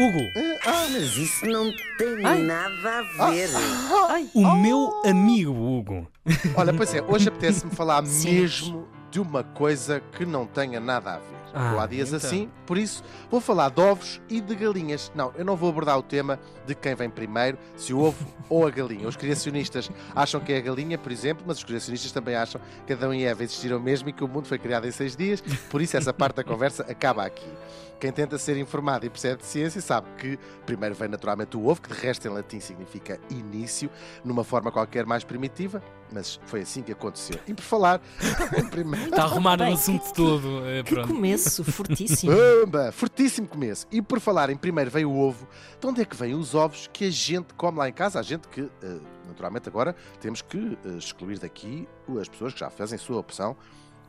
Hugo, Ah, mas isso não tem Ai. nada a ver. Ai, o meu amigo Hugo. olha, pois é, hoje apetece-me falar mesmo de uma coisa que não tenha nada a ver. Ah, Ou há dias então. assim, por isso vou falar de ovos e de galinhas. Não, eu não vou abordar o tema de quem vem primeiro, se o ovo ou a galinha. Os criacionistas acham que é a galinha, por exemplo, mas os criacionistas também acham que Adão e Eva existiram mesmo e que o mundo foi criado em seis dias, por isso essa parte da conversa acaba aqui. Quem tenta ser informado e percebe de ciência sabe que primeiro vem naturalmente o ovo, que de resto em latim significa início, numa forma qualquer mais primitiva, mas foi assim que aconteceu. E por falar primeiro. Está a arrumar o assunto todo. eh, Que Pronto. Começo fortíssimo. Bamba! Fortíssimo começo. E por falar em primeiro veio o ovo, de onde é que vêm os ovos que a gente come lá em casa? A gente que, eh, naturalmente, agora temos que eh, excluir daqui as pessoas que já fazem sua opção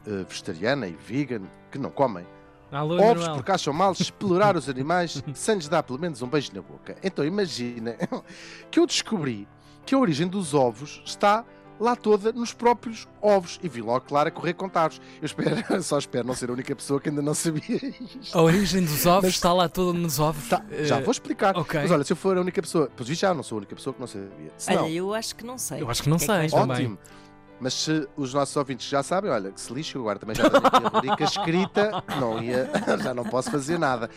eh, vegetariana e vegan, que não comem Alô, ovos Manuel. porque acham mal explorar os animais sem lhes dar pelo menos um beijo na boca. Então imagina que eu descobri que a origem dos ovos está lá toda nos próprios ovos e vi logo claro a correr contados. Eu espero, só espero não ser a única pessoa que ainda não sabia isto. A origem dos ovos Mas- está lá toda nos ovos. Tá, já Eh, vou explicar. ok. Mas olha, se eu for a única pessoa, pois vi já não sou a única pessoa que não sabia. Se não, Olha, eu acho que não sei. Eu acho que não que é sei. vais também. Mas se os nossos ouvintes já sabem, olha, que se lixo, eu agora também já tenho aqui a rubrica escrita, não ia, já não posso fazer nada.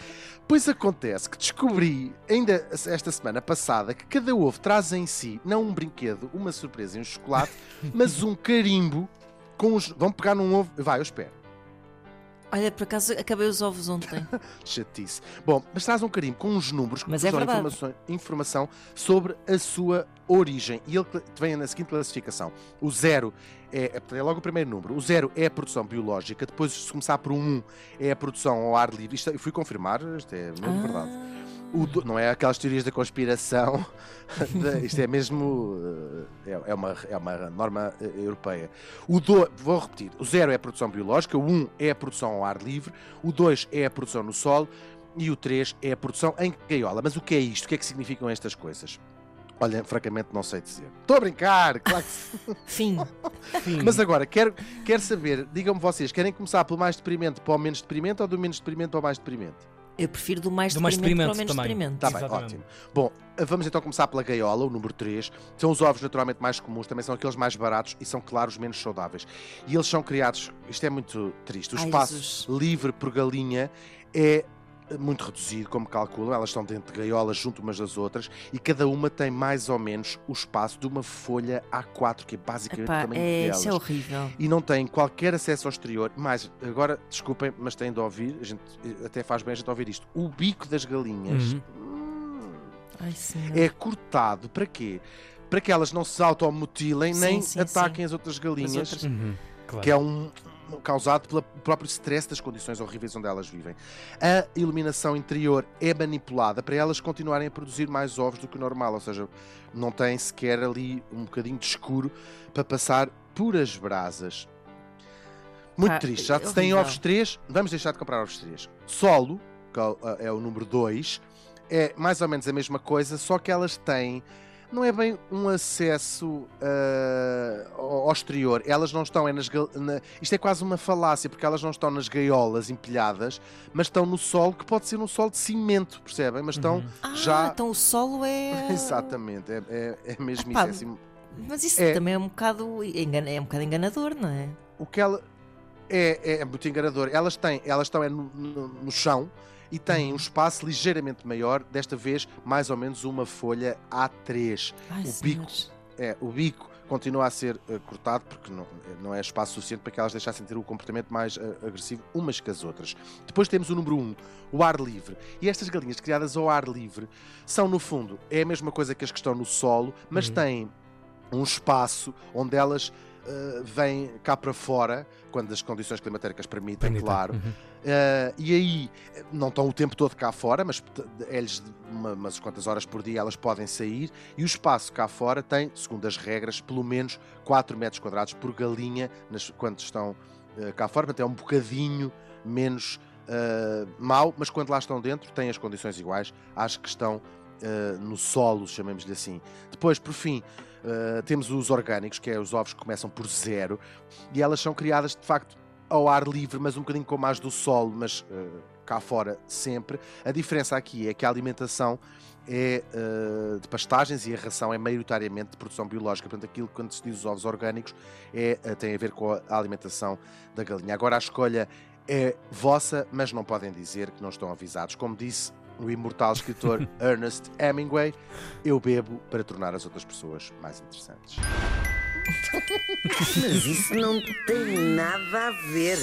Pois acontece que descobri, ainda esta semana passada, que cada ovo traz em si, não um brinquedo, uma surpresa e um chocolate, mas um carimbo com os. Vão pegar num ovo. Vai, eu espero. Olha, por acaso acabei os ovos ontem. Chatice. Bom, mas traz um carimbo com uns números que nos é dão verdade. informação, informação sobre a sua origem. E ele vem na seguinte classificação: o zero é, é logo o primeiro número. O zero é a produção biológica, depois, se começar por um 1, é a produção ao ar livre. Isto, eu fui confirmar, isto é mesmo verdade. Ah, O do- não é aquelas teorias da conspiração, de- isto é mesmo. eh, É, é uma, é uma norma eh, europeia. O do, vou repetir: o zero é a produção biológica, o 1 um é a produção ao ar livre, o 2 é a produção no solo e o 3 é a produção em gaiola. Mas o que é isto? O que é que significam estas coisas? Olha, francamente não sei dizer. Estou a brincar, claro que. Fim. Sim. Mas agora, quero, quero saber, digam-me vocês, querem começar pelo mais deprimente para o menos deprimente ou do menos deprimente para o mais deprimente? Eu prefiro do mais Do mais deprimente para o deprimente menos também. deprimente. Está bem, Exatamente. ótimo. Bom, vamos então começar pela gaiola, o número 3. São os ovos naturalmente mais comuns, também são aqueles mais baratos e são, claro, os menos saudáveis. E eles são criados, isto é muito triste, o Ai, espaço Jesus. livre por galinha é muito reduzido, como calculam, elas estão dentro de gaiolas junto umas das outras e cada uma tem mais ou menos o espaço de uma folha A4, que é basicamente o Epá, tamanho é, delas isso é horrível. e não têm qualquer acesso ao exterior. Mas, agora, desculpem, mas têm de ouvir, a gente, até faz bem a gente ouvir isto. O bico das galinhas Uhum. hum, Ai, é cortado para quê? Para que elas não se automutilem Sim, nem sim, ataquem as outras galinhas, outras. Uhum, claro. que é um causado pelo próprio stress das condições horríveis onde elas vivem. A iluminação interior é manipulada para elas continuarem a produzir mais ovos do que o normal, ou seja, não têm sequer ali um bocadinho de escuro para passar por as brasas. Muito Pá, triste. Já é se têm horrível. ovos 3, vamos deixar de comprar ovos 3. Solo, que é o número 2, é mais ou menos a mesma coisa, só que elas têm. Não é bem um acesso ah, ao exterior. Elas não estão é nas. na- isto é quase uma falácia, porque elas não estão nas gaiolas empilhadas, mas estão no solo, que pode ser um solo de cimento, percebem? Mas estão Uhum. Ah, já. então o solo é. Exatamente, é, é, é mesmo Epá, isso. É assim, Mas isso É. também é um bocado é um bocado enganador, não é? o que ela é, é muito enganador. Elas têm, elas estão é no, no- no chão e têm um espaço ligeiramente maior, desta vez mais ou menos uma folha A3. Ai, O senhores. É, o bico continua a ser eh, cortado porque não, não é espaço suficiente para que elas deixassem ter o comportamento mais eh, agressivo umas que as outras. Depois temos o número 1, um, o ar livre. E estas galinhas criadas ao ar livre são, no fundo, é a mesma coisa que as que estão no solo, mas Uhum. têm um espaço onde elas eh, vêm cá para fora, quando as condições climatéricas permitem, claro. Uhum. Uh, e aí não estão o tempo todo cá fora, mas é-lhes uma- umas quantas horas por dia elas podem sair. E o espaço cá fora tem, segundo as regras, pelo menos 4 metros quadrados por galinha nas, quando estão eh, cá fora. Portanto, é um bocadinho menos uh, mau, mas quando lá estão dentro têm as condições iguais às que estão uh, no solo, chamemos-lhe assim. Depois, por fim, uh, temos os orgânicos, que é os ovos que começam por zero, e elas são criadas de facto ao ar livre, mas um bocadinho como as do solo, mas uh, cá fora sempre. A diferença aqui é que a alimentação é eh, de pastagens e a ração é maioritariamente de produção biológica. Portanto, aquilo que quando se diz os ovos orgânicos é, eh, tem a ver com a alimentação da galinha. Agora a escolha é vossa, mas não podem dizer que não estão avisados. Como disse o imortal escritor Ernest Hemingway, eu bebo para tornar as outras pessoas mais interessantes. Mas isso não tem nada a ver.